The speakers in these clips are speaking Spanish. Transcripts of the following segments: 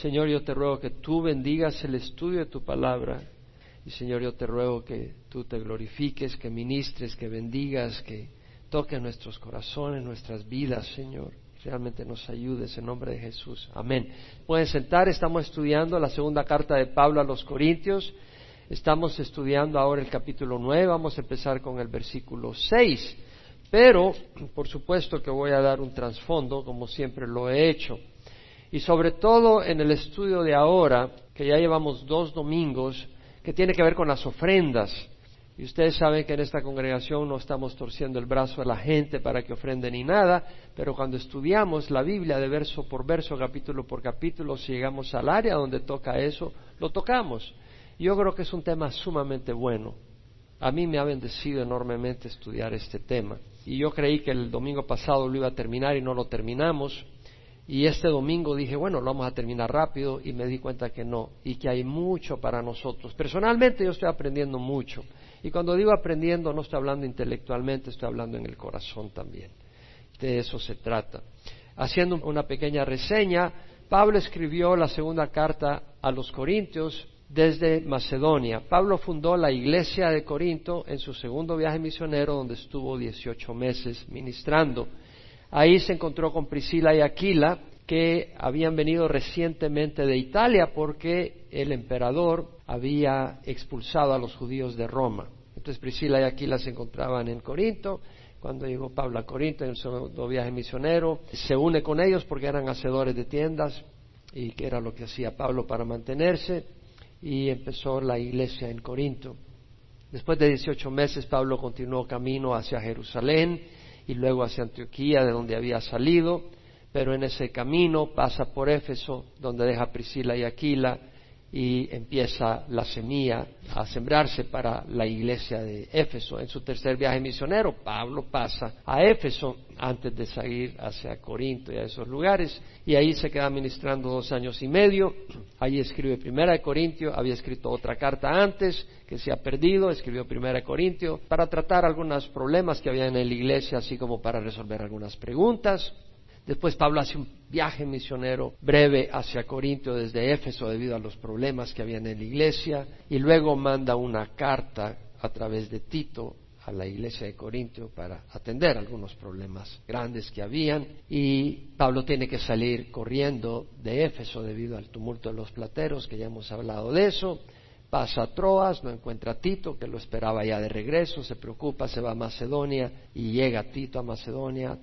Señor, yo te ruego que tú bendigas el estudio de tu palabra. Y Señor, yo te ruego que tú te glorifiques, que ministres, que bendigas, que toques nuestros corazones, nuestras vidas, Señor. Realmente nos ayudes en nombre de Jesús. Amén. Pueden sentar, estamos estudiando la segunda carta de Pablo a los Corintios. Estamos estudiando ahora el capítulo 9, vamos a empezar con el versículo 6. Pero, por supuesto que voy a dar un trasfondo, como siempre lo he hecho. Y sobre todo en el estudio de ahora, que ya llevamos dos domingos, que tiene que ver con las ofrendas. Y ustedes saben que en esta congregación no estamos torciendo el brazo a la gente para que ofrende ni nada, pero cuando estudiamos la Biblia de verso por verso, capítulo por capítulo, si llegamos al área donde toca eso, lo tocamos. Yo creo que es un tema sumamente bueno. A mí me ha bendecido enormemente estudiar este tema. Y yo creí que el domingo pasado lo iba a terminar y no lo terminamos. Y este domingo dije, bueno, lo vamos a terminar rápido y me di cuenta que no, y que hay mucho para nosotros. Personalmente yo estoy aprendiendo mucho. Y cuando digo aprendiendo no estoy hablando intelectualmente, estoy hablando en el corazón también. De eso se trata. Haciendo una pequeña reseña, Pablo escribió la segunda carta a los Corintios desde Macedonia. Pablo fundó la iglesia de Corinto en su segundo viaje misionero donde estuvo 18 meses ministrando. Ahí se encontró con Priscila y Aquila, que habían venido recientemente de Italia porque el emperador había expulsado a los judíos de Roma. Entonces Priscila y Aquila se encontraban en Corinto. Cuando llegó Pablo a Corinto en su segundo viaje misionero, se une con ellos porque eran hacedores de tiendas y que era lo que hacía Pablo para mantenerse y empezó la iglesia en Corinto. Después de 18 meses Pablo continuó camino hacia Jerusalén y luego hacia Antioquía, de donde había salido, pero en ese camino pasa por Éfeso, donde deja Priscila y Aquila, y empieza la semilla a sembrarse para la iglesia de Éfeso. En su tercer viaje misionero, Pablo pasa a Éfeso antes de salir hacia Corinto y a esos lugares, y ahí se queda ministrando dos años y medio. Ahí escribe Primera de Corintio, había escrito otra carta antes que se ha perdido, escribió Primera de Corintio para tratar algunos problemas que había en la iglesia, así como para resolver algunas preguntas. Después Pablo hace un viaje misionero breve hacia Corintio desde Éfeso debido a los problemas que había en la iglesia y luego manda una carta a través de Tito a la iglesia de Corintio para atender algunos problemas grandes que habían y Pablo tiene que salir corriendo de Éfeso debido al tumulto de los plateros, que ya hemos hablado de eso. Pasa a Troas, no encuentra a Tito, que lo esperaba ya de regreso, se preocupa, se va a Macedonia y llega Tito a Macedonia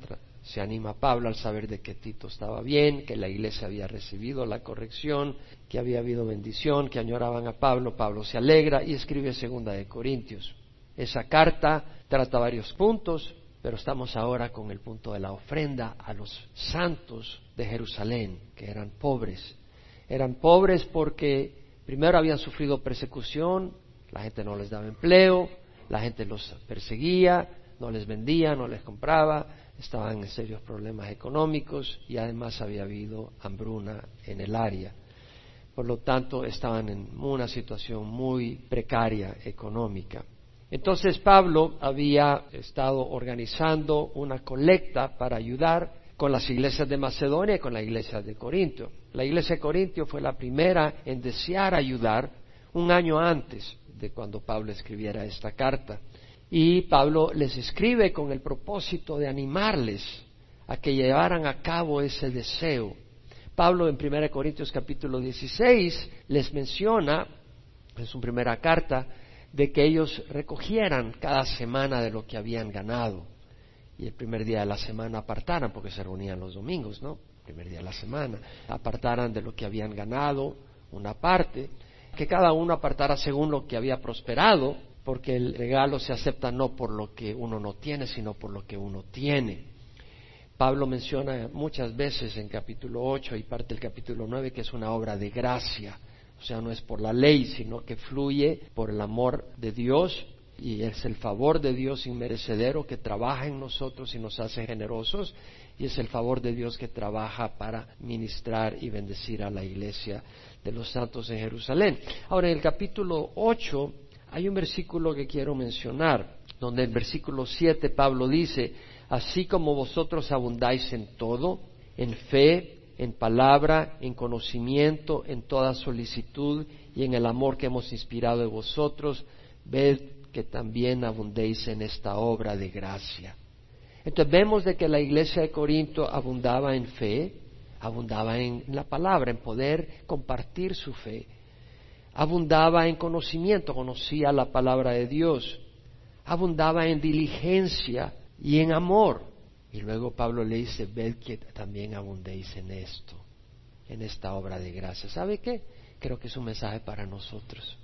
se anima Pablo al saber de que Tito estaba bien, que la iglesia había recibido la corrección, que había habido bendición, que añoraban a Pablo. Pablo se alegra y escribe segunda de Corintios. Esa carta trata varios puntos, pero estamos ahora con el punto de la ofrenda a los santos de Jerusalén, que eran pobres. Eran pobres porque primero habían sufrido persecución, la gente no les daba empleo, la gente los perseguía, no les vendía, no les compraba, estaban en serios problemas económicos y además había habido hambruna en el área. Por lo tanto, estaban en una situación muy precaria económica. Entonces Pablo había estado organizando una colecta para ayudar con las iglesias de Macedonia y con la iglesia de Corinto. La iglesia de Corinto fue la primera en desear ayudar un año antes de cuando Pablo escribiera esta carta. Y Pablo les escribe con el propósito de animarles a que llevaran a cabo ese deseo. Pablo en 1 Corintios capítulo 16 les menciona en su primera carta de que ellos recogieran cada semana de lo que habían ganado y el primer día de la semana apartaran, porque se reunían los domingos, ¿no? El primer día de la semana, apartaran de lo que habían ganado una parte, que cada uno apartara según lo que había prosperado porque el regalo se acepta no por lo que uno no tiene, sino por lo que uno tiene. Pablo menciona muchas veces en capítulo 8 y parte del capítulo 9 que es una obra de gracia, o sea, no es por la ley, sino que fluye por el amor de Dios y es el favor de Dios inmerecedero que trabaja en nosotros y nos hace generosos y es el favor de Dios que trabaja para ministrar y bendecir a la iglesia de los santos en Jerusalén. Ahora, en el capítulo 8 hay un versículo que quiero mencionar, donde en versículo 7 Pablo dice, así como vosotros abundáis en todo, en fe, en palabra, en conocimiento, en toda solicitud y en el amor que hemos inspirado en vosotros, ved que también abundéis en esta obra de gracia. Entonces vemos de que la iglesia de Corinto abundaba en fe, abundaba en la palabra, en poder compartir su fe, abundaba en conocimiento, conocía la palabra de Dios, abundaba en diligencia y en amor. Y luego Pablo le dice, ved que también abundéis en esto, en esta obra de gracia. ¿Sabe qué? Creo que es un mensaje para nosotros.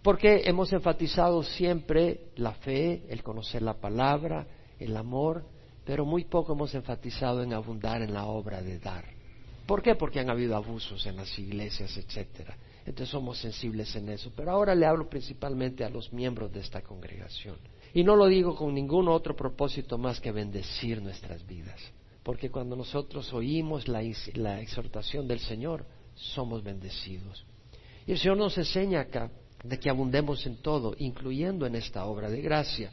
Porque hemos enfatizado siempre la fe, el conocer la palabra, el amor, pero muy poco hemos enfatizado en abundar en la obra de dar. ¿Por qué? Porque han habido abusos en las iglesias, etcétera. Entonces somos sensibles en eso. Pero ahora le hablo principalmente a los miembros de esta congregación. Y no lo digo con ningún otro propósito más que bendecir nuestras vidas. Porque cuando nosotros oímos la, exhortación del Señor, somos bendecidos. Y el Señor nos enseña acá de que abundemos en todo, incluyendo en esta obra de gracia,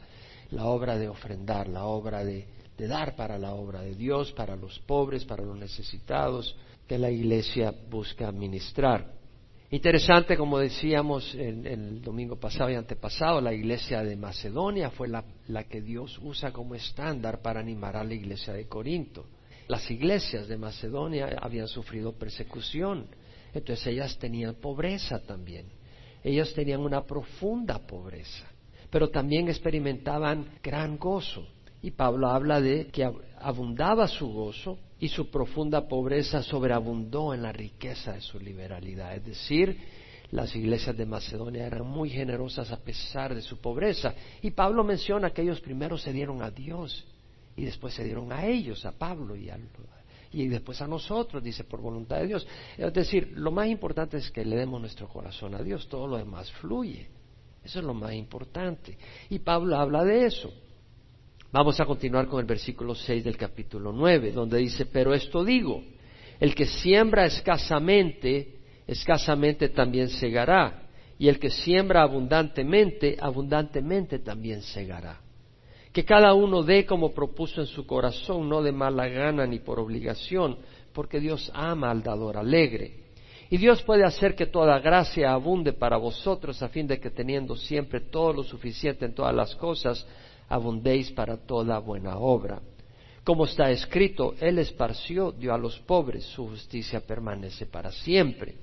la obra de ofrendar, la obra de de dar para la obra de Dios, para los pobres, para los necesitados, que la Iglesia busca administrar. Interesante, como decíamos el, domingo pasado y antepasado, la Iglesia de Macedonia fue la, la que Dios usa como estándar para animar a la Iglesia de Corinto. Las iglesias de Macedonia habían sufrido persecución, entonces ellas tenían pobreza también. Ellas tenían una profunda pobreza, pero también experimentaban gran gozo. Y Pablo habla de que abundaba su gozo y su profunda pobreza sobreabundó en la riqueza de su liberalidad. Es decir, las iglesias de Macedonia eran muy generosas a pesar de su pobreza. Y Pablo menciona que ellos primero se dieron a Dios y después se dieron a ellos, a Pablo y, y después a nosotros, dice, por voluntad de Dios. Es decir, lo más importante es que le demos nuestro corazón a Dios, todo lo demás fluye. Eso es lo más importante. Y Pablo habla de eso. Vamos a continuar con el versículo 6 del capítulo 9, donde dice, pero esto digo, el que siembra escasamente, escasamente también segará, y el que siembra abundantemente, abundantemente también segará. Que cada uno dé como propuso en su corazón, no de mala gana ni por obligación, porque Dios ama al dador alegre. Y Dios puede hacer que toda gracia abunde para vosotros, a fin de que teniendo siempre todo lo suficiente en todas las cosas, abundéis para toda buena obra. Como está escrito, Él esparció, dio a los pobres, su justicia permanece para siempre.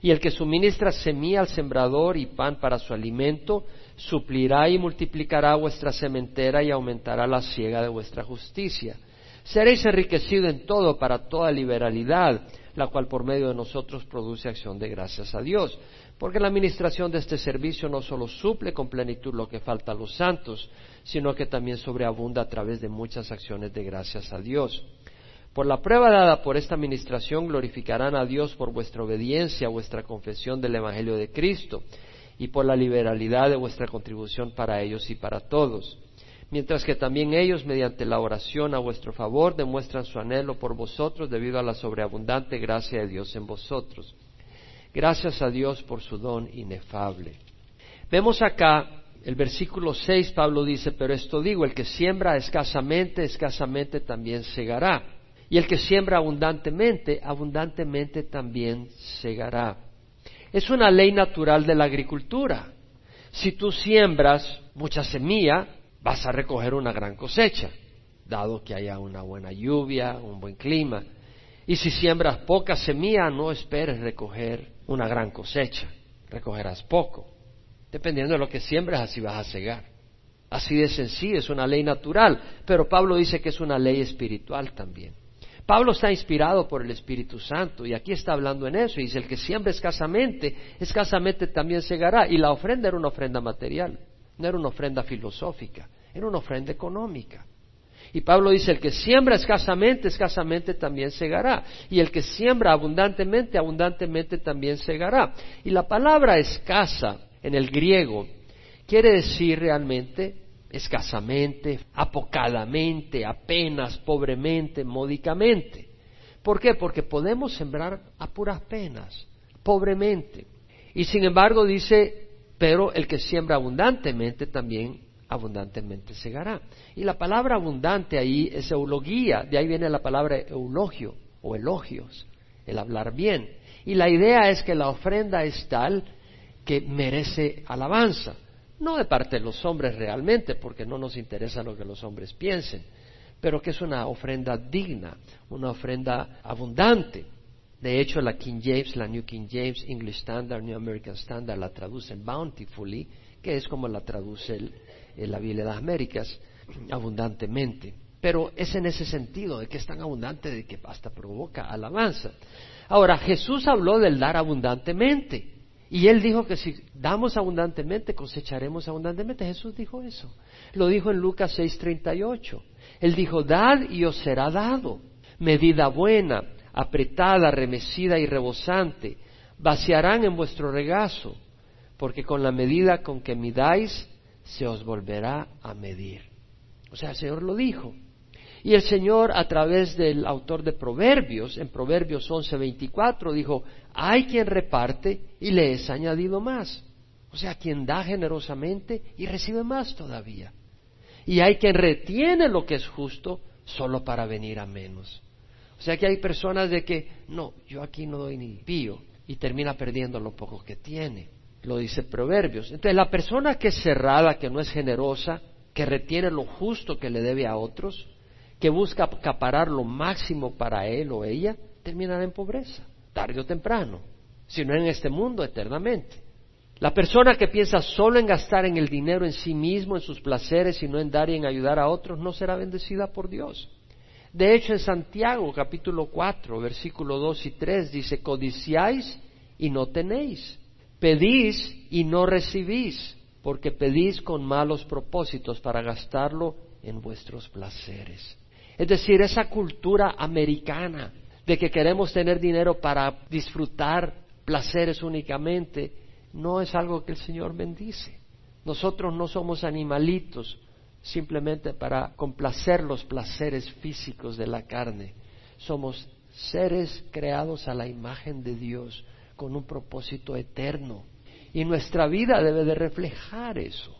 Y el que suministra semilla al sembrador y pan para su alimento, suplirá y multiplicará vuestra sementera y aumentará la siega de vuestra justicia. Seréis enriquecidos en todo para toda liberalidad, la cual por medio de nosotros produce acción de gracias a Dios. Porque la administración de este servicio no solo suple con plenitud lo que falta a los santos, sino que también sobreabunda a través de muchas acciones de gracias a Dios. Por la prueba dada por esta administración glorificarán a Dios por vuestra obediencia, vuestra confesión del Evangelio de Cristo y por la liberalidad de vuestra contribución para ellos y para todos. Mientras que también ellos, mediante la oración a vuestro favor, demuestran su anhelo por vosotros debido a la sobreabundante gracia de Dios en vosotros. Gracias a Dios por su don inefable. Vemos acá el versículo 6, Pablo dice, pero esto digo, el que siembra escasamente, escasamente también segará. Y el que siembra abundantemente, abundantemente también segará. Es una ley natural de la agricultura. Si tú siembras mucha semilla, vas a recoger una gran cosecha, dado que haya una buena lluvia, un buen clima. Y si siembras poca semilla, no esperes recoger una gran cosecha, recogerás poco. Dependiendo de lo que siembres, así vas a cegar. Así de sencillo, es una ley natural, pero Pablo dice que es una ley espiritual también. Pablo está inspirado por el Espíritu Santo y aquí está hablando en eso y dice, el que siembra escasamente, escasamente también segará. Y la ofrenda era una ofrenda material, no era una ofrenda filosófica, era una ofrenda económica. Y Pablo dice, el que siembra escasamente, escasamente también segará. Y el que siembra abundantemente, abundantemente también segará. Y la palabra escasa en el griego quiere decir realmente escasamente, apocadamente, apenas, pobremente, módicamente. ¿Por qué? Porque podemos sembrar a puras penas, pobremente. Y sin embargo dice, pero el que siembra abundantemente también abundantemente segará. Y la palabra abundante ahí es eulogía, de ahí viene la palabra eulogio, o elogios, el hablar bien. Y la idea es que la ofrenda es tal que merece alabanza, no de parte de los hombres realmente, porque no nos interesa lo que los hombres piensen, pero que es una ofrenda digna, una ofrenda abundante. De hecho, la King James, la New King James, English Standard, New American Standard la traducen bountifully, que es como la traduce la Biblia de las Américas, abundantemente. Pero es en ese sentido, de que es tan abundante de que hasta provoca alabanza. Ahora, Jesús habló del dar abundantemente. Y él dijo que si damos abundantemente, cosecharemos abundantemente. Jesús dijo eso. Lo dijo en Lucas 6:38. Él dijo, dad y os será dado. Medida buena, apretada, remecida y rebosante, vaciarán en vuestro regazo, porque con la medida con que midáis, se os volverá a medir. O sea, el Señor lo dijo. Y el Señor, a través del autor de Proverbios, en Proverbios 11:24, dijo, hay quien reparte y le es añadido más. O sea, quien da generosamente y recibe más todavía. Y hay quien retiene lo que es justo solo para venir a menos. O sea que hay personas de que, no, yo aquí no doy ni pío y termina perdiendo lo poco que tiene. Lo dice Proverbios. Entonces la persona que es cerrada, que no es generosa, que retiene lo justo que le debe a otros, que busca acaparar lo máximo para él o ella, terminará en pobreza, tarde o temprano, si no en este mundo eternamente. La persona que piensa solo en gastar en el dinero en sí mismo, en sus placeres y no en dar y en ayudar a otros, no será bendecida por Dios. De hecho, en Santiago capítulo 4, versículo 2 y 3 dice, codiciáis y no tenéis, pedís y no recibís, porque pedís con malos propósitos para gastarlo en vuestros placeres. Es decir, esa cultura americana de que queremos tener dinero para disfrutar placeres únicamente, no es algo que el Señor bendice. Nosotros no somos animalitos simplemente para complacer los placeres físicos de la carne. Somos seres creados a la imagen de Dios con un propósito eterno. Y nuestra vida debe de reflejar eso.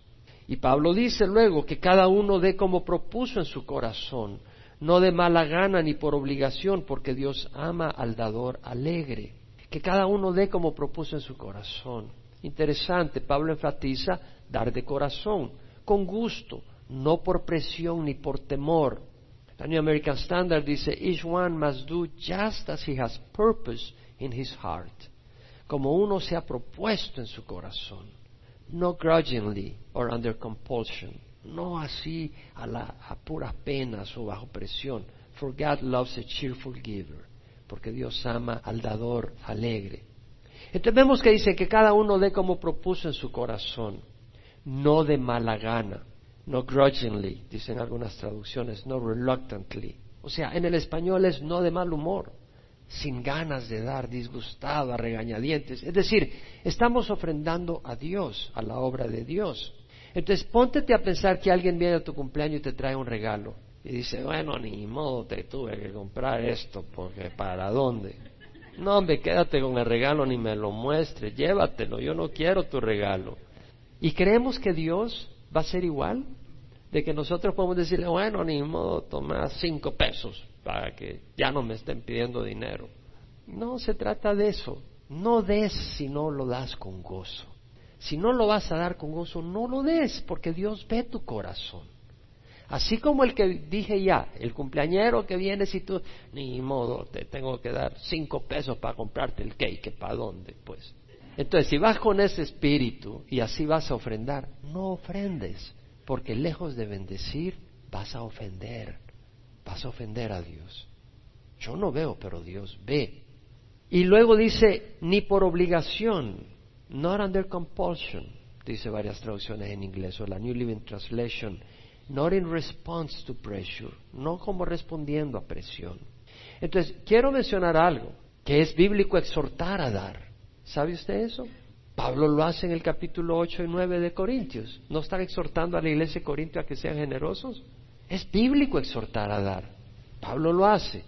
Y Pablo dice luego que cada uno dé como propuso en su corazón, no de mala gana ni por obligación, porque Dios ama al dador alegre. Que cada uno dé como propuso en su corazón. Interesante, Pablo enfatiza dar de corazón, con gusto, no por presión ni por temor. La New American Standard dice, each one must do just as he has purpose in his heart, como uno se ha propuesto en su corazón, no grudgingly or under compulsion no así a, la, a puras penas o bajo presión. For God loves a cheerful giver, porque Dios ama al dador alegre. Entonces vemos que dice que cada uno dé como propuso en su corazón, no de mala gana, no grudgingly, dicen algunas traducciones, no reluctantly. O sea, en el español es no de mal humor, sin ganas de dar, disgustado, a regañadientes. Es decir, estamos ofrendando a Dios, a la obra de Dios. Entonces, póntete a pensar que alguien viene a tu cumpleaños y te trae un regalo. Y dice, bueno, ni modo, te tuve que comprar esto, porque ¿para dónde? No, hombre, quédate con el regalo, ni me lo muestres, llévatelo, yo no quiero tu regalo. ¿Y creemos que Dios va a ser igual? De que nosotros podemos decirle, bueno, ni modo, toma cinco pesos para que ya no me estén pidiendo dinero. No se trata de eso. No des si no lo das con gozo. Si no lo vas a dar con gozo, no lo des, porque Dios ve tu corazón. Así como el que dije ya, el cumpleañero que viene, si tú, ni modo, te tengo que dar cinco pesos para comprarte el cake, ¿para dónde? Pues. Entonces, si vas con ese espíritu y así vas a ofrendar, no ofrendes, porque lejos de bendecir, vas a ofender, vas a ofender a Dios. Yo no veo, pero Dios ve. Y luego dice, ni por obligación, Not under compulsion, dice varias traducciones en inglés, o la New Living Translation. Not in response to pressure, no como respondiendo a presión. Entonces, quiero mencionar algo, que es bíblico exhortar a dar. ¿Sabe usted eso? Pablo lo hace en el capítulo 8 y 9 de Corintios. ¿No están exhortando a la iglesia de Corintio a que sean generosos? Es bíblico exhortar a dar. Pablo lo hace.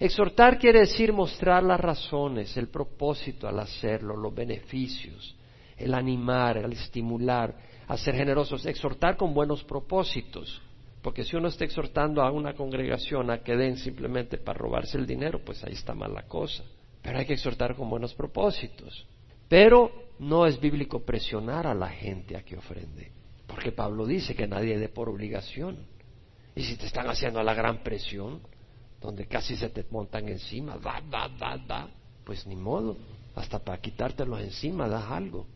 Exhortar quiere decir mostrar las razones, el propósito al hacerlo, los beneficios, el animar, el estimular, a ser generosos. Exhortar con buenos propósitos. Porque si uno está exhortando a una congregación a que den simplemente para robarse el dinero, pues ahí está mal la cosa. Pero hay que exhortar con buenos propósitos. Pero no es bíblico presionar a la gente a que ofrende. Porque Pablo dice que nadie dé por obligación. Y si te están haciendo la gran presión, donde casi se te montan encima, da, da, da, da, pues ni modo, hasta para quitártelos encima das algo.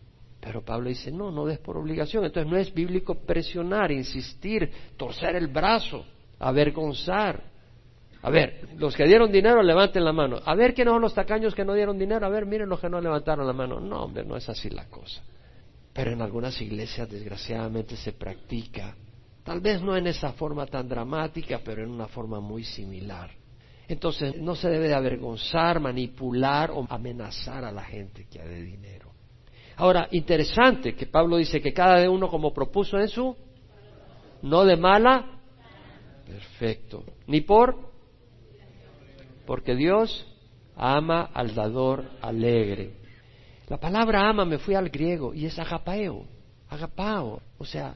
Pero Pablo dice, no, no des por obligación. Entonces no es bíblico presionar, insistir, torcer el brazo, avergonzar. A ver, los que dieron dinero levanten la mano. A ver quiénes son los tacaños que no dieron dinero. A ver, miren los que no levantaron la mano. No, hombre, no es así la cosa. Pero en algunas iglesias desgraciadamente se practica Tal vez no en esa forma tan dramática, pero en una forma muy similar. Entonces no se debe de avergonzar, manipular o amenazar a la gente que ha de dinero. Ahora, interesante que Pablo dice que cada uno como propuso en su, no de mala, perfecto, ni por, porque Dios ama al dador alegre. La palabra ama me fui al griego y es agapeo, agapao, o sea,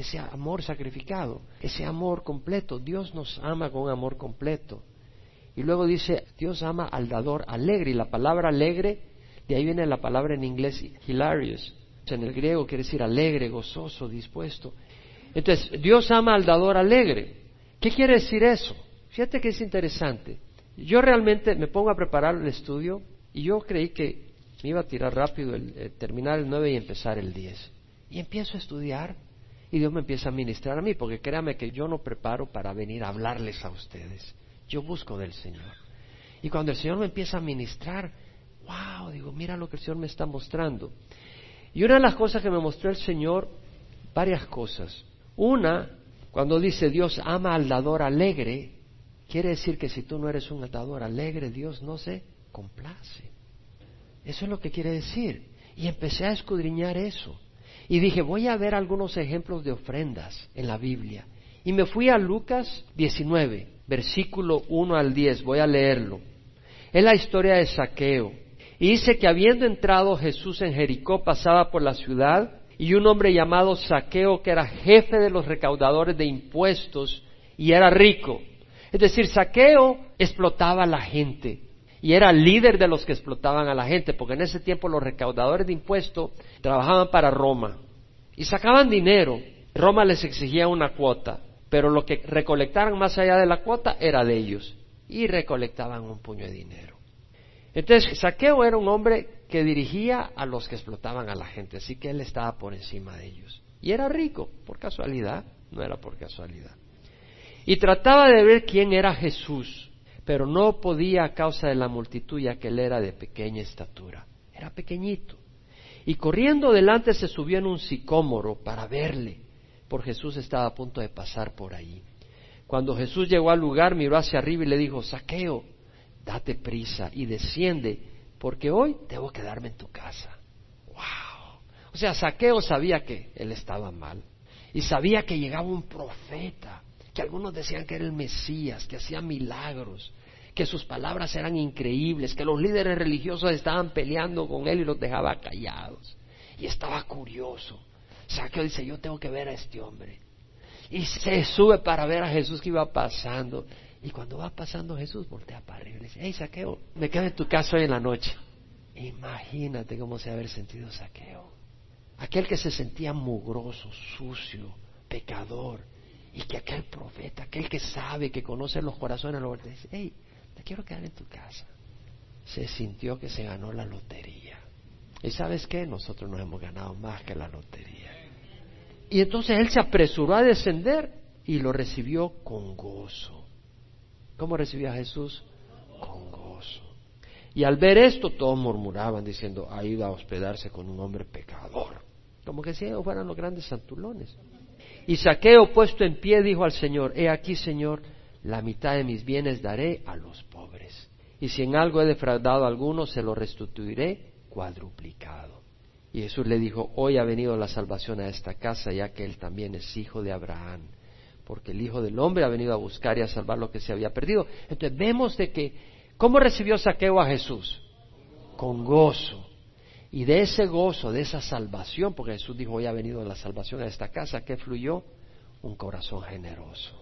ese amor sacrificado, ese amor completo. Dios nos ama con amor completo. Y luego dice, Dios ama al dador alegre. Y la palabra alegre, de ahí viene la palabra en inglés hilarious. En el griego quiere decir alegre, gozoso, dispuesto. Entonces, Dios ama al dador alegre. ¿Qué quiere decir eso? Fíjate que es interesante. Yo realmente me pongo a preparar el estudio y yo creí que me iba a tirar rápido, el, eh, terminar el 9 y empezar el 10. Y empiezo a estudiar y Dios me empieza a ministrar a mí, porque créame que yo no preparo para venir a hablarles a ustedes. Yo busco del Señor. Y cuando el Señor me empieza a ministrar, wow, digo, mira lo que el Señor me está mostrando. Y una de las cosas que me mostró el Señor, varias cosas. Una, cuando dice Dios ama al dador alegre, quiere decir que si tú no eres un dador alegre, Dios no se complace. Eso es lo que quiere decir. Y empecé a escudriñar eso. Y dije, voy a ver algunos ejemplos de ofrendas en la Biblia. Y me fui a Lucas 19, versículo 1 al 10, voy a leerlo. Es la historia de Saqueo. Y dice que habiendo entrado Jesús en Jericó, pasaba por la ciudad, y un hombre llamado Saqueo, que era jefe de los recaudadores de impuestos, y era rico. Es decir, Saqueo explotaba a la gente y era líder de los que explotaban a la gente, porque en ese tiempo los recaudadores de impuestos trabajaban para Roma y sacaban dinero. Roma les exigía una cuota, pero lo que recolectaran más allá de la cuota era de ellos y recolectaban un puño de dinero. Entonces, Saqueo era un hombre que dirigía a los que explotaban a la gente, así que él estaba por encima de ellos. Y era rico, por casualidad, no era por casualidad. Y trataba de ver quién era Jesús pero no podía a causa de la multitud ya que él era de pequeña estatura. Era pequeñito. Y corriendo delante se subió en un sicómoro para verle, porque Jesús estaba a punto de pasar por allí. Cuando Jesús llegó al lugar, miró hacia arriba y le dijo, Saqueo, date prisa y desciende, porque hoy debo quedarme en tu casa. ¡Wow! O sea, Saqueo sabía que él estaba mal y sabía que llegaba un profeta, que algunos decían que era el Mesías, que hacía milagros, que sus palabras eran increíbles, que los líderes religiosos estaban peleando con él y los dejaba callados. Y estaba curioso. Saqueo dice, yo tengo que ver a este hombre. Y se sube para ver a Jesús que iba pasando. Y cuando va pasando Jesús, voltea para arriba y dice, hey Saqueo, me quedo en tu casa hoy en la noche. Imagínate cómo se haber sentido Saqueo. Aquel que se sentía mugroso, sucio, pecador. Y que aquel profeta, aquel que sabe, que conoce los corazones, lo dice, hey, quiero quedar en tu casa. Se sintió que se ganó la lotería. ¿Y sabes qué? Nosotros nos hemos ganado más que la lotería. Y entonces él se apresuró a descender y lo recibió con gozo. ¿Cómo recibió a Jesús? Con gozo. Y al ver esto, todos murmuraban diciendo, ha ido a hospedarse con un hombre pecador. Como que si ellos fueran los grandes santulones. Y Saqueo, puesto en pie, dijo al Señor, he aquí, Señor, la mitad de mis bienes daré a los pobres. Y si en algo he defraudado a alguno, se lo restituiré cuadruplicado. Y Jesús le dijo, hoy ha venido la salvación a esta casa, ya que él también es hijo de Abraham, porque el Hijo del Hombre ha venido a buscar y a salvar lo que se había perdido. Entonces vemos de que, ¿cómo recibió Saqueo a Jesús? Con gozo. Y de ese gozo, de esa salvación, porque Jesús dijo, hoy ha venido la salvación a esta casa, ¿qué fluyó? un corazón generoso.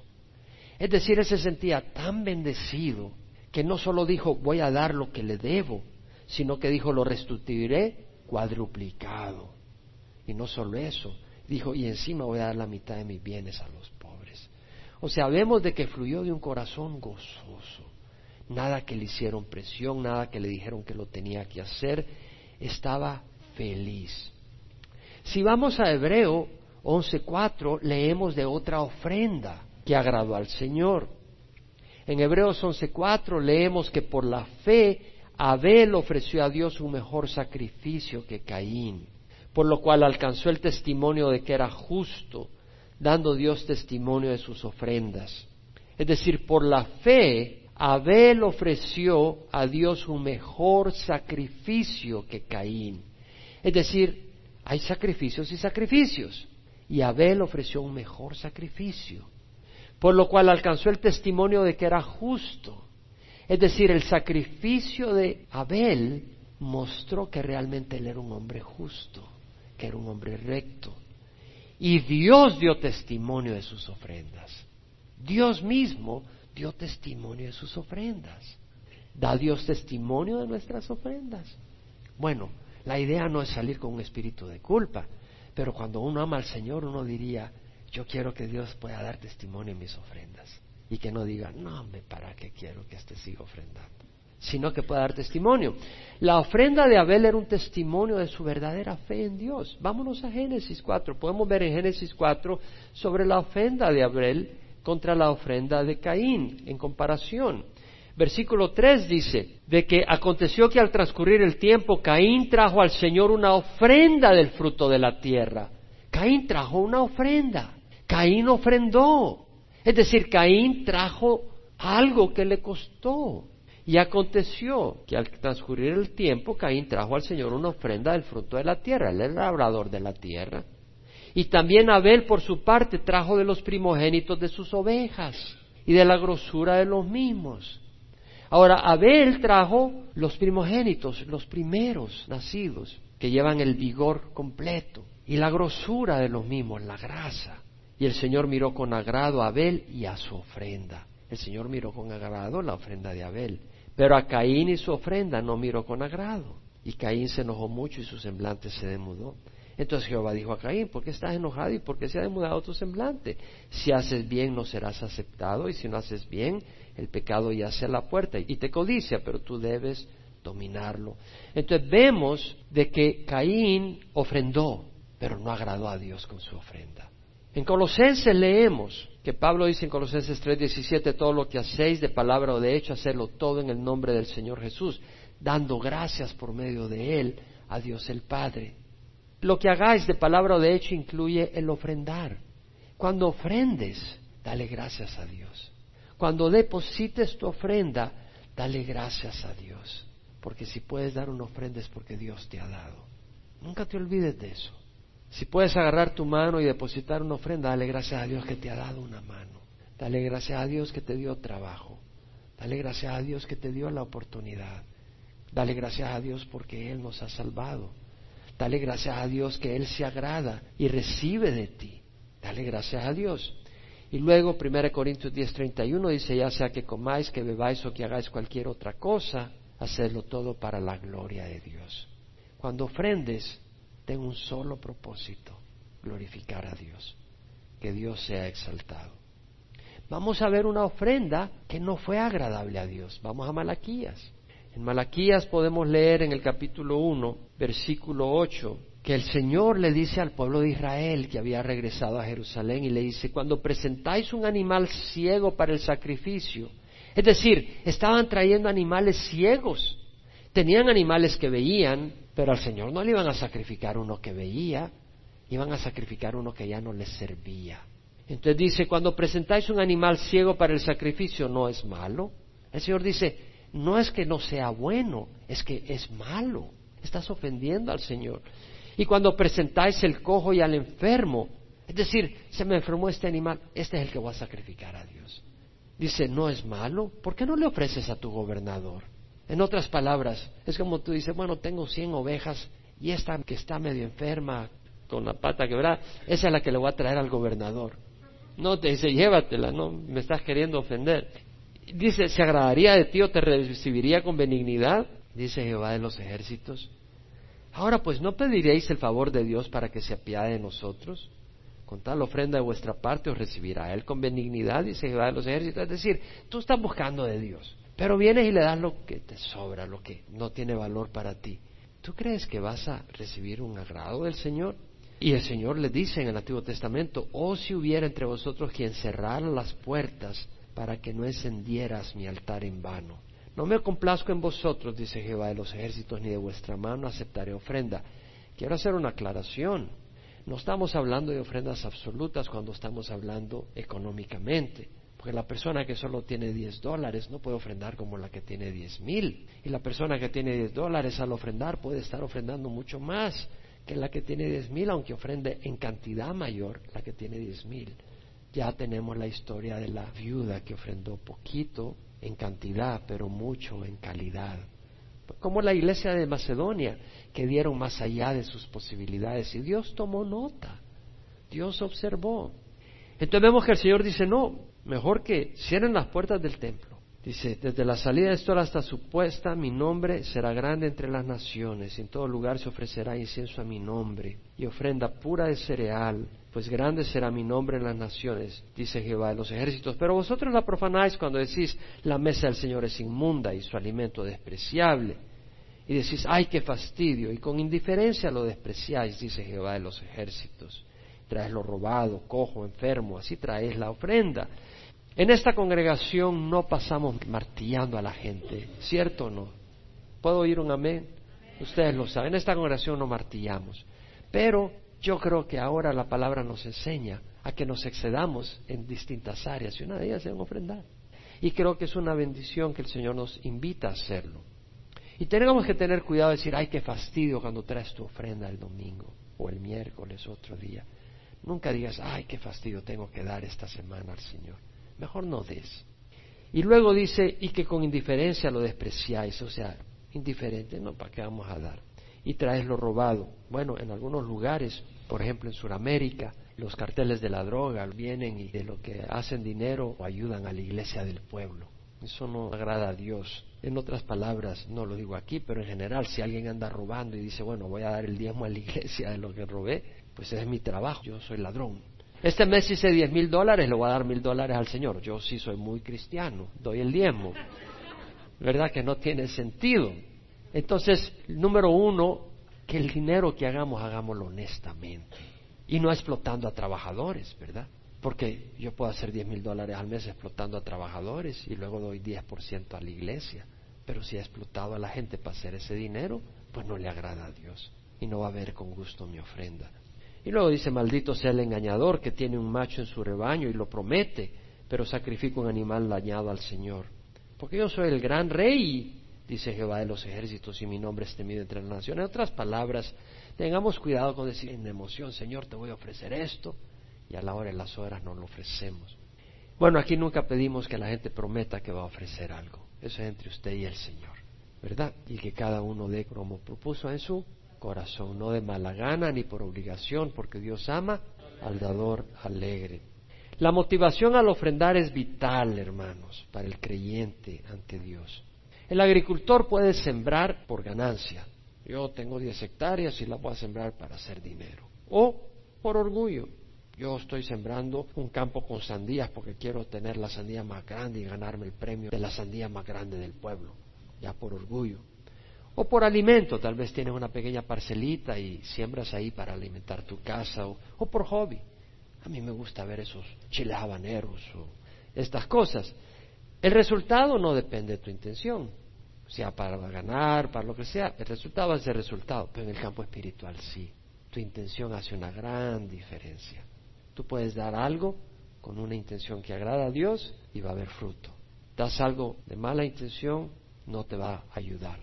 Es decir, él se sentía tan bendecido que no solo dijo voy a dar lo que le debo, sino que dijo lo restituiré cuadruplicado. Y no solo eso, dijo y encima voy a dar la mitad de mis bienes a los pobres. O sea, vemos de que fluyó de un corazón gozoso. Nada que le hicieron presión, nada que le dijeron que lo tenía que hacer, estaba feliz. Si vamos a Hebreo 11.4, leemos de otra ofrenda que agradó al Señor. En Hebreos 11.4 leemos que por la fe Abel ofreció a Dios un mejor sacrificio que Caín, por lo cual alcanzó el testimonio de que era justo, dando Dios testimonio de sus ofrendas. Es decir, por la fe Abel ofreció a Dios un mejor sacrificio que Caín. Es decir, hay sacrificios y sacrificios. Y Abel ofreció un mejor sacrificio, por lo cual alcanzó el testimonio de que era justo. Es decir, el sacrificio de Abel mostró que realmente él era un hombre justo, que era un hombre recto. Y Dios dio testimonio de sus ofrendas. Dios mismo dio testimonio de sus ofrendas. ¿Da Dios testimonio de nuestras ofrendas? Bueno, la idea no es salir con un espíritu de culpa, pero cuando uno ama al Señor, uno diría, yo quiero que Dios pueda dar testimonio en mis ofrendas. Y que no diga, no, me para qué quiero que este siga ofrendando. Sino que pueda dar testimonio. La ofrenda de Abel era un testimonio de su verdadera fe en Dios. Vámonos a Génesis 4. Podemos ver en Génesis 4 sobre la ofrenda de Abel contra la ofrenda de Caín en comparación. Versículo 3 dice, de que aconteció que al transcurrir el tiempo Caín trajo al Señor una ofrenda del fruto de la tierra. Caín trajo una ofrenda. Caín ofrendó. Es decir, Caín trajo algo que le costó. Y aconteció que al transcurrir el tiempo Caín trajo al Señor una ofrenda del fruto de la tierra. Él era el labrador de la tierra. Y también Abel, por su parte, trajo de los primogénitos de sus ovejas y de la grosura de los mismos. Ahora, Abel trajo los primogénitos, los primeros nacidos, que llevan el vigor completo, y la grosura de los mismos, la grasa. Y el Señor miró con agrado a Abel y a su ofrenda. El Señor miró con agrado la ofrenda de Abel. Pero a Caín y su ofrenda no miró con agrado. Y Caín se enojó mucho y su semblante se demudó. Entonces Jehová dijo a Caín, ¿por qué estás enojado y por qué se ha demudado tu semblante? Si haces bien no serás aceptado y si no haces bien el pecado yace a la puerta y te codicia, pero tú debes dominarlo. Entonces vemos de que Caín ofrendó, pero no agradó a Dios con su ofrenda. En Colosenses leemos que Pablo dice en Colosenses 3:17, todo lo que hacéis de palabra o de hecho, hacerlo todo en el nombre del Señor Jesús, dando gracias por medio de Él a Dios el Padre. Lo que hagáis de palabra o de hecho incluye el ofrendar. Cuando ofrendes, dale gracias a Dios. Cuando deposites tu ofrenda, dale gracias a Dios. Porque si puedes dar una ofrenda es porque Dios te ha dado. Nunca te olvides de eso. Si puedes agarrar tu mano y depositar una ofrenda, dale gracias a Dios que te ha dado una mano. Dale gracias a Dios que te dio trabajo. Dale gracias a Dios que te dio la oportunidad. Dale gracias a Dios porque Él nos ha salvado. Dale gracias a Dios que Él se agrada y recibe de ti. Dale gracias a Dios. Y luego 1 Corintios 10:31 dice, ya sea que comáis, que bebáis o que hagáis cualquier otra cosa, hacedlo todo para la gloria de Dios. Cuando ofrendes, ten un solo propósito, glorificar a Dios, que Dios sea exaltado. Vamos a ver una ofrenda que no fue agradable a Dios. Vamos a Malaquías. En Malaquías podemos leer en el capítulo 1, versículo 8, que el Señor le dice al pueblo de Israel que había regresado a Jerusalén y le dice, cuando presentáis un animal ciego para el sacrificio, es decir, estaban trayendo animales ciegos, tenían animales que veían, pero al Señor no le iban a sacrificar uno que veía, iban a sacrificar uno que ya no les servía. Entonces dice, cuando presentáis un animal ciego para el sacrificio, no es malo. El Señor dice, no es que no sea bueno, es que es malo. Estás ofendiendo al Señor. Y cuando presentáis el cojo y al enfermo, es decir, se me enfermó este animal, este es el que voy a sacrificar a Dios. Dice, no es malo, ¿por qué no le ofreces a tu gobernador? En otras palabras, es como tú dices, bueno, tengo cien ovejas y esta que está medio enferma, con la pata quebrada, esa es la que le voy a traer al gobernador. No, te dice, llévatela, no, me estás queriendo ofender. Dice, ¿se agradaría de ti o te recibiría con benignidad? Dice Jehová de los ejércitos. Ahora pues, ¿no pediréis el favor de Dios para que se apiade de nosotros? Con tal ofrenda de vuestra parte os recibirá Él con benignidad, dice Jehová de los ejércitos. Es decir, tú estás buscando de Dios, pero vienes y le das lo que te sobra, lo que no tiene valor para ti. ¿Tú crees que vas a recibir un agrado del Señor? Y el Señor le dice en el Antiguo Testamento, oh si hubiera entre vosotros quien cerrara las puertas para que no encendieras mi altar en vano. No me complazco en vosotros, dice Jehová de los ejércitos, ni de vuestra mano aceptaré ofrenda. Quiero hacer una aclaración. No estamos hablando de ofrendas absolutas cuando estamos hablando económicamente. Porque la persona que solo tiene 10 dólares no puede ofrendar como la que tiene diez mil. Y la persona que tiene 10 dólares al ofrendar puede estar ofrendando mucho más que la que tiene diez mil, aunque ofrende en cantidad mayor la que tiene diez mil. Ya tenemos la historia de la viuda que ofrendó poquito en cantidad, pero mucho en calidad. Como la iglesia de Macedonia, que dieron más allá de sus posibilidades y Dios tomó nota, Dios observó. Entonces vemos que el Señor dice, no, mejor que cierren las puertas del templo Dice, desde la salida de esto hasta su puesta, mi nombre será grande entre las naciones, y en todo lugar se ofrecerá incienso a mi nombre, y ofrenda pura de cereal, pues grande será mi nombre en las naciones, dice Jehová de los ejércitos. Pero vosotros la profanáis cuando decís, la mesa del Señor es inmunda y su alimento despreciable. Y decís, ay, qué fastidio, y con indiferencia lo despreciáis, dice Jehová de los ejércitos. Traes lo robado, cojo, enfermo, así traes la ofrenda. En esta congregación no pasamos martillando a la gente, ¿cierto o no? ¿Puedo oír un amén? Ustedes lo saben, en esta congregación no martillamos. Pero yo creo que ahora la palabra nos enseña a que nos excedamos en distintas áreas y una de ellas es ofrendar. Y creo que es una bendición que el Señor nos invita a hacerlo. Y tenemos que tener cuidado de decir, ay, qué fastidio cuando traes tu ofrenda el domingo o el miércoles, otro día. Nunca digas, ay, qué fastidio tengo que dar esta semana al Señor mejor no des. Y luego dice, y que con indiferencia lo despreciáis, o sea, indiferente, no, ¿para qué vamos a dar? Y traes lo robado. Bueno, en algunos lugares, por ejemplo en Sudamérica, los carteles de la droga vienen y de lo que hacen dinero o ayudan a la iglesia del pueblo. Eso no agrada a Dios. En otras palabras, no lo digo aquí, pero en general, si alguien anda robando y dice, bueno, voy a dar el diezmo a la iglesia de lo que robé, pues es mi trabajo, yo soy ladrón. Este mes hice diez mil dólares, le voy a dar mil dólares al Señor. Yo sí soy muy cristiano, doy el diezmo. ¿Verdad que no tiene sentido? Entonces, número uno, que el dinero que hagamos, hagámoslo honestamente. Y no explotando a trabajadores, ¿verdad? Porque yo puedo hacer diez mil dólares al mes explotando a trabajadores y luego doy diez por ciento a la iglesia. Pero si he explotado a la gente para hacer ese dinero, pues no le agrada a Dios. Y no va a ver con gusto mi ofrenda. Y luego dice, maldito sea el engañador que tiene un macho en su rebaño y lo promete, pero sacrifica un animal dañado al Señor. Porque yo soy el gran rey, dice Jehová de los ejércitos, y mi nombre es temido entre las naciones. En otras palabras, tengamos cuidado con decir en emoción, Señor, te voy a ofrecer esto, y a la hora de las horas no lo ofrecemos. Bueno, aquí nunca pedimos que la gente prometa que va a ofrecer algo. Eso es entre usted y el Señor, ¿verdad? Y que cada uno dé como propuso en su corazón, no de mala gana ni por obligación, porque Dios ama al dador alegre. La motivación al ofrendar es vital, hermanos, para el creyente ante Dios. El agricultor puede sembrar por ganancia. Yo tengo 10 hectáreas y las voy a sembrar para hacer dinero. O por orgullo. Yo estoy sembrando un campo con sandías porque quiero tener la sandía más grande y ganarme el premio de la sandía más grande del pueblo. Ya por orgullo. O por alimento, tal vez tienes una pequeña parcelita y siembras ahí para alimentar tu casa, o, por hobby. A mí me gusta ver esos chiles habaneros o estas cosas. El resultado no depende de tu intención, sea para ganar, para lo que sea, el resultado es el resultado, pero en el campo espiritual sí. Tu intención hace una gran diferencia. Tú puedes dar algo con una intención que agrada a Dios y va a haber fruto. Das algo de mala intención, no te va a ayudar.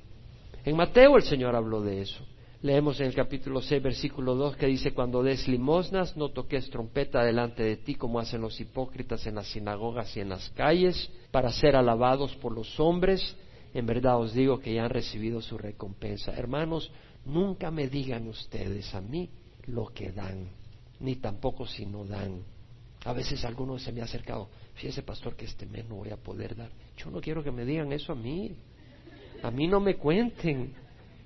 En Mateo el Señor habló de eso. Leemos en el capítulo 6, versículo 2, que dice, cuando des limosnas, no toques trompeta delante de ti como hacen los hipócritas en las sinagogas y en las calles, para ser alabados por los hombres. En verdad os digo que ya han recibido su recompensa. Hermanos, nunca me digan ustedes a mí lo que dan, ni tampoco si no dan. A veces alguno se me ha acercado, fíjese pastor que este mes no voy a poder dar. Yo no quiero que me digan eso a mí. A mí no me cuenten.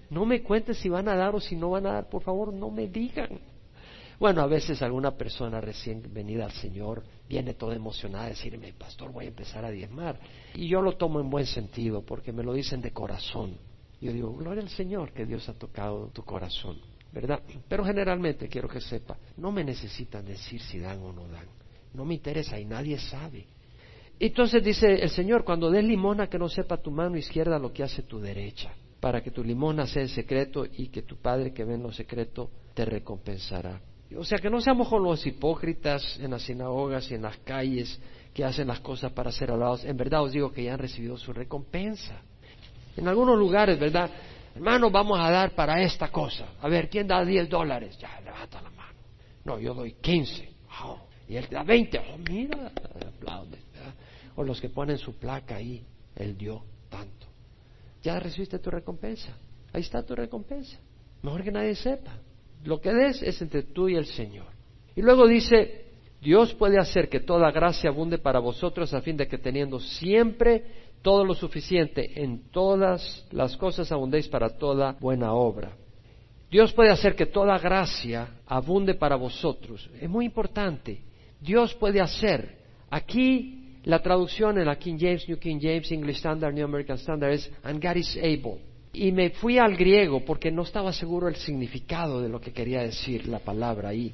No me cuenten si van a dar o si no van a dar. Por favor, no me digan. Bueno, a veces alguna persona recién venida al Señor viene toda emocionada a decirme, pastor, voy a empezar a diezmar. Y yo lo tomo en buen sentido porque me lo dicen de corazón. Yo digo, gloria al Señor que Dios ha tocado tu corazón, ¿verdad? Pero generalmente quiero que sepa, no me necesitan decir si dan o no dan. No me interesa y nadie sabe. Entonces dice el Señor, cuando des limona que no sepa tu mano izquierda lo que hace tu derecha, para que tu limona sea en secreto y que tu Padre que ve en lo secreto te recompensará. O sea, que no seamos con los hipócritas en las sinagogas y en las calles que hacen las cosas para ser alabados. En verdad os digo que ya han recibido su recompensa. En algunos lugares, ¿verdad? Hermano, vamos a dar para esta cosa. A ver, ¿quién da 10 dólares? Ya, levanta la mano. No, yo doy 15. Y él da 20. Oh, mira, aplaude. O los que ponen su placa ahí, él dio tanto. Ya recibiste tu recompensa. Ahí está tu recompensa. Mejor que nadie sepa. Lo que des es entre tú y el Señor. Y luego dice, Dios puede hacer que toda gracia abunde para vosotros a fin de que teniendo siempre todo lo suficiente en todas las cosas abundéis para toda buena obra. Dios puede hacer que toda gracia abunde para vosotros. Es muy importante. Dios puede hacer. Aquí la traducción en la King James, New King James, English Standard, New American Standard es and God is able y me fui al griego porque no estaba seguro el significado de lo que quería decir la palabra ahí.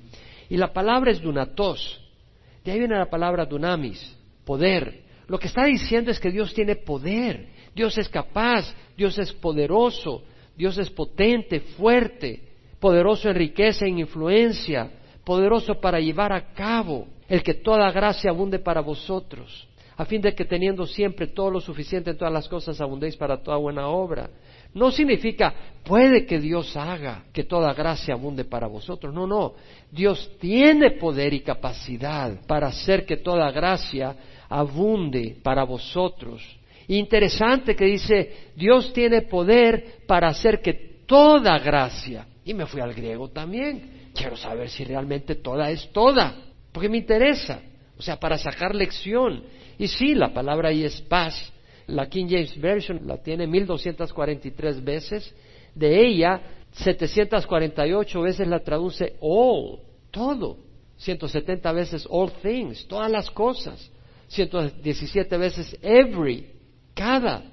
Y la palabra es dunatos. De ahí viene la palabra dunamis, poder. Lo que está diciendo es que Dios tiene poder. Dios es capaz, Dios es poderoso, Dios es potente, fuerte, poderoso en riqueza, en influencia, poderoso para llevar a cabo el que toda gracia abunde para vosotros, a fin de que teniendo siempre todo lo suficiente en todas las cosas abundéis para toda buena obra. No significa puede que Dios haga que toda gracia abunde para vosotros. No, no. Dios tiene poder y capacidad para hacer que toda gracia abunde para vosotros. Interesante que dice, Dios tiene poder para hacer que toda gracia, y me fui al griego también, quiero saber si realmente toda es toda, porque me interesa, o sea, para sacar lección. Y sí, la palabra ahí es paz, la King James Version la tiene 1243 veces. De ella, 748 veces la traduce all, todo. 170 veces all things, todas las cosas. 117 veces every, cada.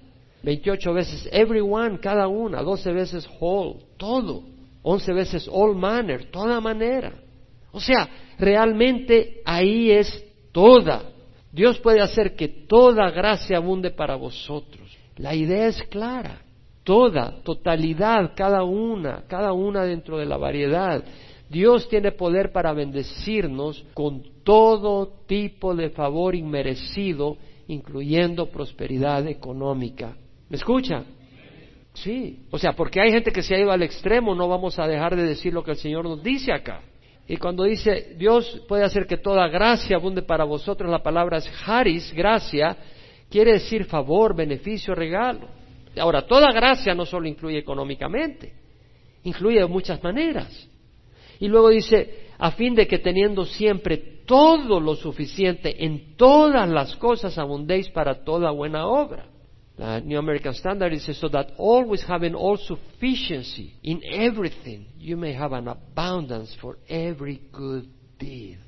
28 veces everyone, cada una. 12 veces whole, todo. 11 veces all manner, toda manera. O sea, realmente ahí es toda. Dios puede hacer que toda gracia abunde para vosotros. La idea es clara. Toda, totalidad, cada una, cada una dentro de la variedad. Dios tiene poder para bendecirnos con todo tipo de favor inmerecido, incluyendo prosperidad económica. ¿Me escucha? Sí. O sea, porque hay gente que se ha ido al extremo, no vamos a dejar de decir lo que el Señor nos dice acá. Y cuando dice Dios puede hacer que toda gracia abunde para vosotros, la palabra es haris, gracia, quiere decir favor, beneficio, regalo. Ahora, toda gracia no solo incluye económicamente, incluye de muchas maneras. Y luego dice, a fin de que teniendo siempre todo lo suficiente en todas las cosas abundéis para toda buena obra. La New American Standard dice, so that always having all sufficiency in everything, you may have an abundance for every good deed.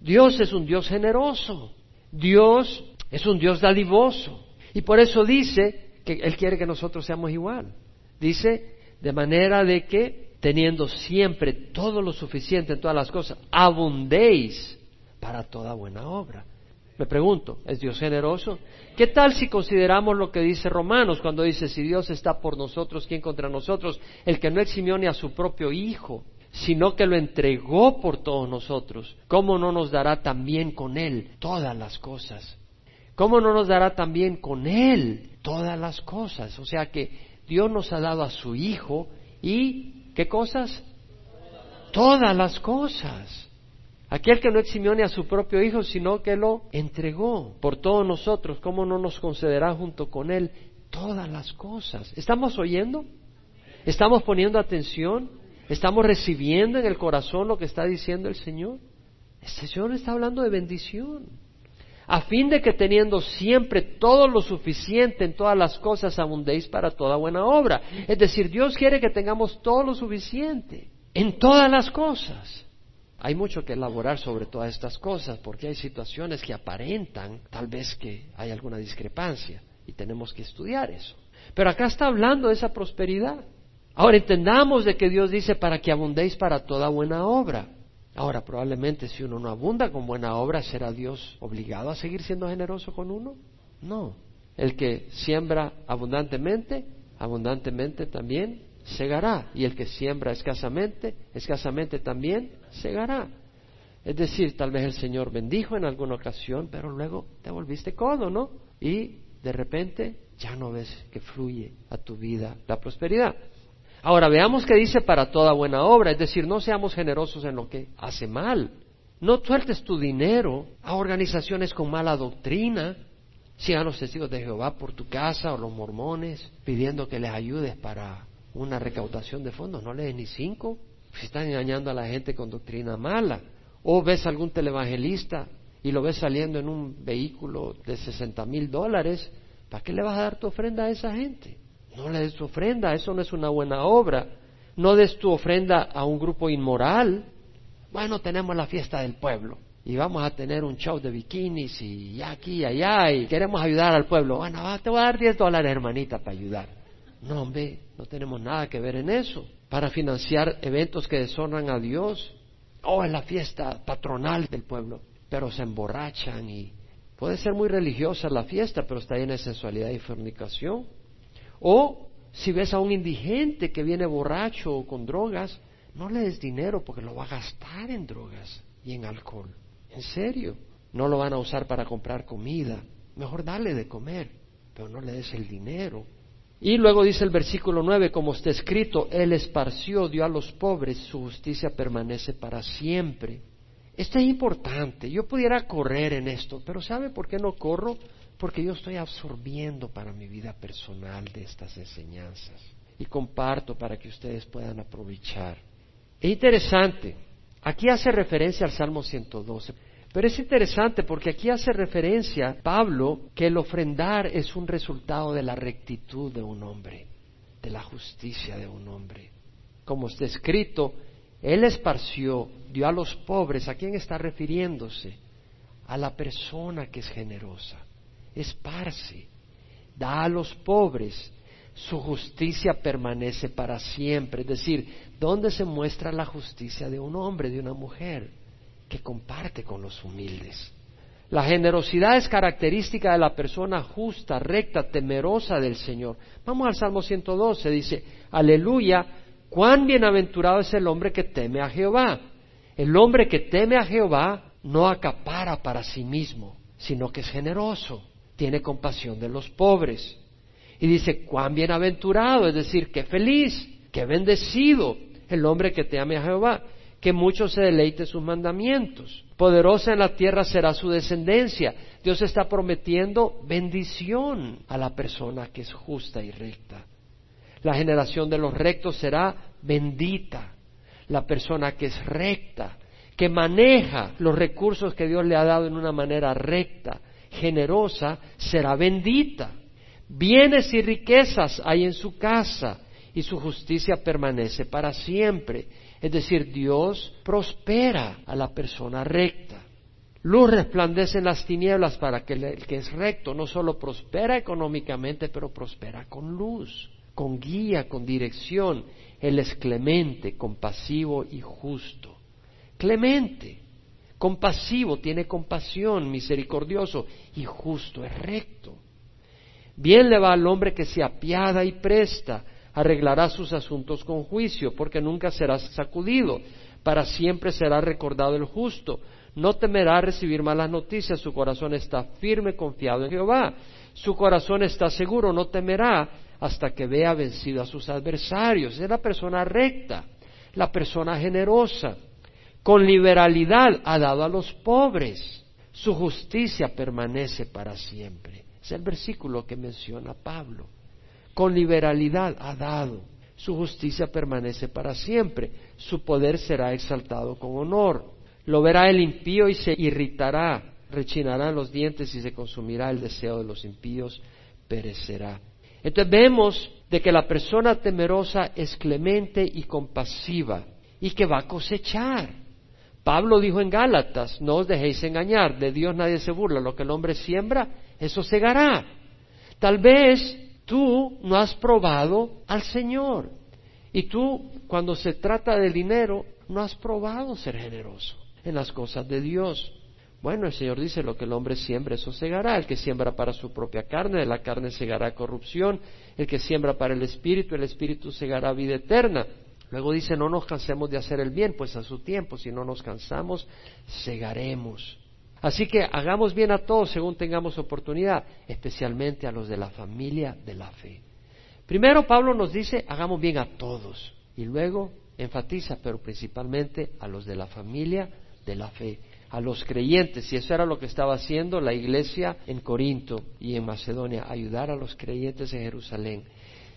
Dios es un Dios generoso. Dios es un Dios dadivoso. Y por eso dice que Él quiere que nosotros seamos igual. Dice, de manera de que, teniendo siempre todo lo suficiente en todas las cosas, abundéis para toda buena obra. Me pregunto, ¿es Dios generoso? ¿Qué tal si consideramos lo que dice Romanos cuando dice, si Dios está por nosotros, ¿quién contra nosotros? El que no eximió ni a su propio Hijo, sino que lo entregó por todos nosotros, ¿cómo no nos dará también con Él todas las cosas? ¿Cómo no nos dará también con Él todas las cosas? O sea que Dios nos ha dado a su Hijo y, ¿qué cosas? Todas las cosas. Aquel que no eximió ni a su propio Hijo, sino que lo entregó por todos nosotros, ¿cómo no nos concederá junto con Él todas las cosas? ¿Estamos oyendo? ¿Estamos poniendo atención? ¿Estamos recibiendo en el corazón lo que está diciendo el Señor? Este Señor está hablando de bendición. A fin de que teniendo siempre todo lo suficiente en todas las cosas abundéis para toda buena obra. Es decir, Dios quiere que tengamos todo lo suficiente en todas las cosas. Hay mucho que elaborar sobre todas estas cosas porque hay situaciones que aparentan tal vez que hay alguna discrepancia y tenemos que estudiar eso. Pero acá está hablando de esa prosperidad. Ahora entendamos de que Dios dice para que abundéis para toda buena obra. Ahora probablemente si uno no abunda con buena obra, ¿será Dios obligado a seguir siendo generoso con uno? No. El que siembra abundantemente, abundantemente también segará. Y el que siembra escasamente, escasamente también segará. Es decir, tal vez el Señor bendijo en alguna ocasión, pero luego te volviste codo, ¿no? Y de repente ya no ves que fluye a tu vida la prosperidad. Ahora veamos que dice para toda buena obra, es decir, no seamos generosos en lo que hace mal. No sueltes tu dinero a organizaciones con mala doctrina, sean los testigos de Jehová por tu casa o los mormones, pidiendo que les ayudes para una recaudación de fondos, no lees ni cinco, si están engañando a la gente con doctrina mala. O ves algún televangelista y lo ves saliendo en un vehículo de sesenta mil dólares, ¿para qué le vas a dar tu ofrenda a esa gente? No le des tu ofrenda, eso no es una buena obra. No des tu ofrenda a un grupo inmoral. Bueno, tenemos la fiesta del pueblo y vamos a tener un show de bikinis y aquí y allá y queremos ayudar al pueblo. Bueno, te voy a dar 10 dólares, hermanita, para ayudar. No, hombre, no tenemos nada que ver en eso. Para financiar eventos que deshonran a Dios. Oh, es la fiesta patronal del pueblo. Pero se emborrachan y puede ser muy religiosa la fiesta, pero está llena de sensualidad y fornicación. O si ves a un indigente que viene borracho o con drogas, no le des dinero porque lo va a gastar en drogas y en alcohol. En serio, no lo van a usar para comprar comida. Mejor dale de comer, pero no le des el dinero. Y luego dice el versículo 9, como está escrito, Él esparció, dio a los pobres, su justicia permanece para siempre. Esto es importante. Yo pudiera correr en esto, pero ¿sabe por qué no corro? Porque yo estoy absorbiendo para mi vida personal de estas enseñanzas y comparto para que ustedes puedan aprovechar. Es interesante. Aquí hace referencia al Salmo 112. Pero es interesante porque aquí hace referencia Pablo que el ofrendar es un resultado de la rectitud de un hombre, de la justicia de un hombre. Como está escrito, Él esparció, dio a los pobres. ¿A quién está refiriéndose? A la persona que es generosa. Esparce, da a los pobres. Su justicia permanece para siempre. Es decir, ¿dónde se muestra la justicia de un hombre, de una mujer? Que comparte con los humildes. La generosidad es característica de la persona justa, recta, temerosa del Señor. Vamos al Salmo 112, dice, aleluya, cuán bienaventurado es el hombre que teme a Jehová. El hombre que teme a Jehová no acapara para sí mismo, sino que es generoso, tiene compasión de los pobres. Y dice, cuán bienaventurado, es decir, qué feliz, qué bendecido el hombre que teme a Jehová que mucho se deleite sus mandamientos. Poderosa en la tierra será su descendencia. Dios está prometiendo bendición a la persona que es justa y recta. La generación de los rectos será bendita. La persona que es recta, que maneja los recursos que Dios le ha dado en una manera recta, generosa, será bendita. Bienes y riquezas hay en su casa y su justicia permanece para siempre. Es decir, Dios prospera a la persona recta. Luz resplandece en las tinieblas para que el que es recto no solo prospera económicamente, pero prospera con luz, con guía, con dirección. Él es clemente, compasivo y justo. Clemente, compasivo, tiene compasión, misericordioso y justo, es recto. Bien le va al hombre que se apiada y presta arreglará sus asuntos con juicio, porque nunca será sacudido, para siempre será recordado el justo. No temerá recibir malas noticias, su corazón está firme, confiado en Jehová. Su corazón está seguro, no temerá hasta que vea vencido a sus adversarios. Es la persona recta, la persona generosa. Con liberalidad ha dado a los pobres. Su justicia permanece para siempre. Es el versículo que menciona Pablo con liberalidad ha dado. Su justicia permanece para siempre, su poder será exaltado con honor. Lo verá el impío y se irritará, rechinarán los dientes y se consumirá el deseo de los impíos, perecerá. Entonces vemos de que la persona temerosa es clemente y compasiva y que va a cosechar. Pablo dijo en Gálatas, no os dejéis engañar, de Dios nadie se burla, lo que el hombre siembra, eso segará. Tal vez tú no has probado al Señor y tú cuando se trata de dinero no has probado ser generoso en las cosas de Dios. Bueno, el Señor dice, lo que el hombre siembra, eso segará. El que siembra para su propia carne, de la carne segará corrupción. El que siembra para el Espíritu, el Espíritu segará vida eterna. Luego dice, no nos cansemos de hacer el bien, pues a su tiempo, si no nos cansamos, segaremos. Así que hagamos bien a todos según tengamos oportunidad, especialmente a los de la familia de la fe. Primero Pablo nos dice, hagamos bien a todos. Y luego enfatiza, pero principalmente a los de la familia de la fe a los creyentes, y eso era lo que estaba haciendo la iglesia en Corinto y en Macedonia, ayudar a los creyentes en Jerusalén.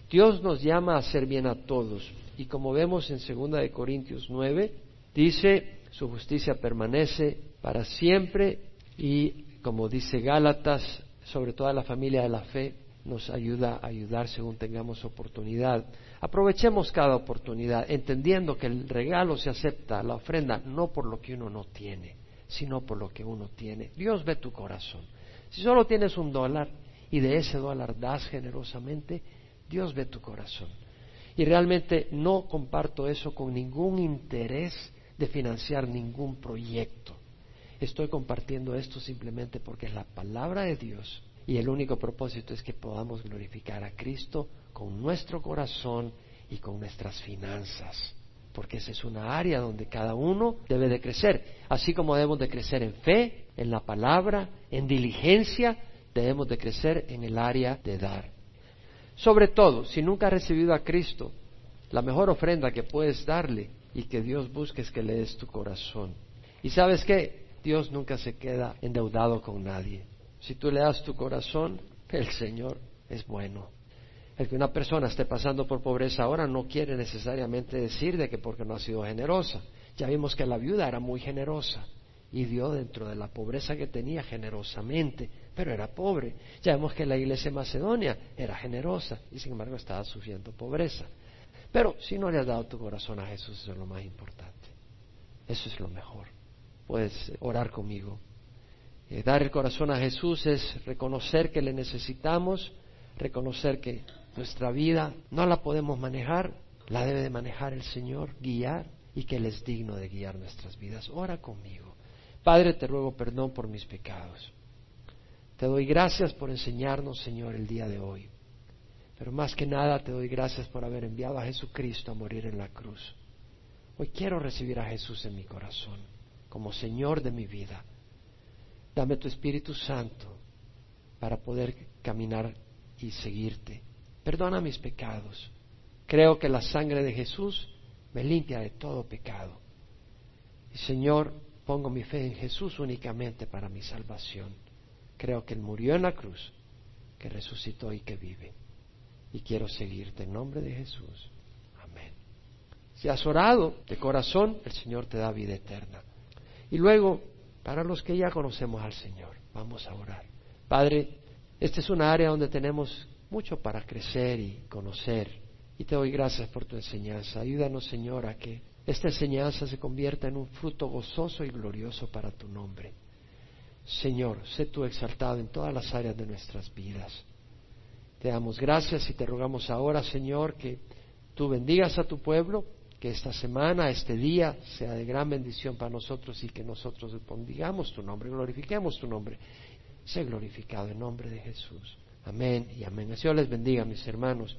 Dios nos llama a hacer bien a todos, y como vemos en 2 de Corintios 9, dice, su justicia permanece para siempre, y como dice Gálatas, sobre toda la familia de la fe, nos ayuda a ayudar según tengamos oportunidad. Aprovechemos cada oportunidad, entendiendo que el regalo se acepta, la ofrenda, no por lo que uno no tiene, sino por lo que uno tiene. Dios ve tu corazón. Si solo tienes un dólar y de ese dólar das generosamente, Dios ve tu corazón. Y realmente no comparto eso con ningún interés de financiar ningún proyecto. Estoy compartiendo esto simplemente porque es la palabra de Dios y el único propósito es que podamos glorificar a Cristo con nuestro corazón y con nuestras finanzas porque esa es una área donde cada uno debe de crecer, así como debemos de crecer en fe, en la palabra, en diligencia, debemos de crecer en el área de dar. Sobre todo, si nunca has recibido a Cristo, la mejor ofrenda que puedes darle y que Dios busque es que le des tu corazón. Y sabes que Dios nunca se queda endeudado con nadie. Si tú le das tu corazón, el Señor es bueno. El que una persona esté pasando por pobreza ahora no quiere necesariamente decir de que porque no ha sido generosa. Ya vimos que la viuda era muy generosa y dio dentro de la pobreza que tenía generosamente, pero era pobre. Ya vemos que la iglesia Macedonia era generosa y sin embargo estaba sufriendo pobreza. Pero si no le has dado tu corazón a Jesús, eso es lo más importante. Eso es lo mejor. Puedes orar conmigo. Eh, dar el corazón a Jesús es reconocer que le necesitamos, reconocer que nuestra vida no la podemos manejar, la debe de manejar el Señor, guiar y que Él es digno de guiar nuestras vidas. Ora conmigo. Padre, te ruego perdón por mis pecados. Te doy gracias por enseñarnos, Señor, el día de hoy. Pero más que nada te doy gracias por haber enviado a Jesucristo a morir en la cruz. Hoy quiero recibir a Jesús en mi corazón como Señor de mi vida. Dame tu Espíritu Santo para poder caminar y seguirte perdona mis pecados. Creo que la sangre de Jesús me limpia de todo pecado. Y Señor, pongo mi fe en Jesús únicamente para mi salvación. Creo que Él murió en la cruz, que resucitó y que vive. Y quiero seguirte en nombre de Jesús. Amén. Si has orado de corazón, el Señor te da vida eterna. Y luego, para los que ya conocemos al Señor, vamos a orar. Padre, esta es una área donde tenemos mucho para crecer y conocer. Y te doy gracias por tu enseñanza. Ayúdanos, Señor, a que esta enseñanza se convierta en un fruto gozoso y glorioso para tu nombre. Señor, sé tú exaltado en todas las áreas de nuestras vidas. Te damos gracias y te rogamos ahora, Señor, que tú bendigas a tu pueblo, que esta semana, este día, sea de gran bendición para nosotros y que nosotros bendigamos tu nombre, glorifiquemos tu nombre. Sé glorificado en nombre de Jesús. Amén y amén. El Señor les bendiga, mis hermanos.